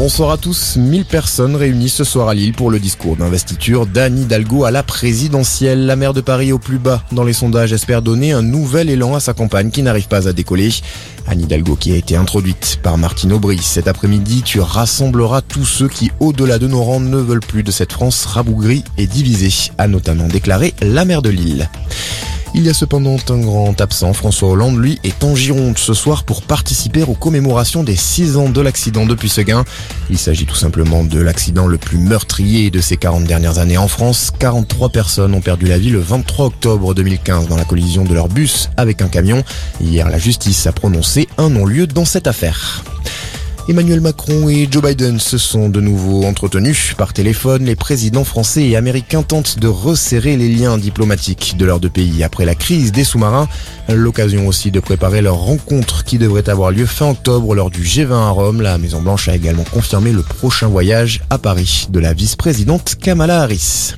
Bonsoir à tous. 1000 personnes réunies ce soir à Lille pour le discours d'investiture d'Anne Hidalgo à la présidentielle. La maire de Paris au plus bas dans les sondages espère donner un nouvel élan à sa campagne qui n'arrive pas à décoller. Anne Hidalgo qui a été introduite par Martine Aubry. Cet après-midi, tu rassembleras tous ceux qui, au-delà de nos rangs, ne veulent plus de cette France rabougrie et divisée, a notamment déclaré la maire de Lille. Il y a cependant un grand absent. François Hollande, lui, est en Gironde ce soir pour participer aux commémorations des 6 ans de l'accident de Puisseguin. Il s'agit tout simplement de l'accident le plus meurtrier de ces 40 dernières années en France. 43 personnes ont perdu la vie le 23 octobre 2015 dans la collision de leur bus avec un camion. Hier, la justice a prononcé un non-lieu dans cette affaire. Emmanuel Macron et Joe Biden se sont de nouveau entretenus par téléphone. Les présidents français et américains tentent de resserrer les liens diplomatiques de leurs deux pays après la crise des sous-marins. L'occasion aussi de préparer leur rencontre qui devrait avoir lieu fin octobre lors du G20 à Rome. La Maison Blanche a également confirmé le prochain voyage à Paris de la vice-présidente Kamala Harris.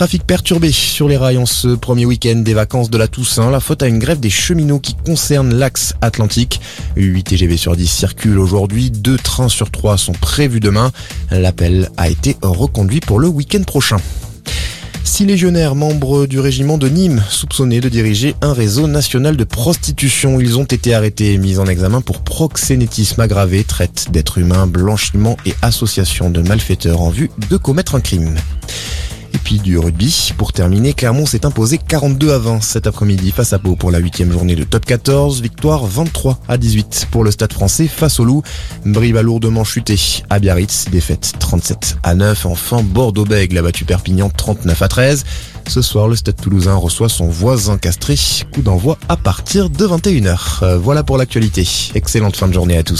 Trafic perturbé sur les rails en ce premier week-end des vacances de la Toussaint. La faute à une grève des cheminots qui concerne l'axe atlantique. 8 TGV sur 10 circulent aujourd'hui. Deux trains sur 3 sont prévus demain. L'appel a été reconduit pour le week-end prochain. Six légionnaires membres du régiment de Nîmes soupçonnés de diriger un réseau national de prostitution. Ils ont été arrêtés et mis en examen pour proxénétisme aggravé, traite d'êtres humains, blanchiment et association de malfaiteurs en vue de commettre un crime. Du rugby. Pour terminer, Clermont s'est imposé 42 à 20 cet après-midi face à Pau pour la huitième journée de top 14. Victoire 23 à 18 pour le stade français face au loup. Brive a lourdement chuté à Biarritz. Défaite 37 à 9. Enfin, Bordeaux-Bègles a battu Perpignan 39 à 13. Ce soir, le stade toulousain reçoit son voisin castré. Coup d'envoi à partir de 21h. Euh, voilà pour l'actualité. Excellente fin de journée à tous.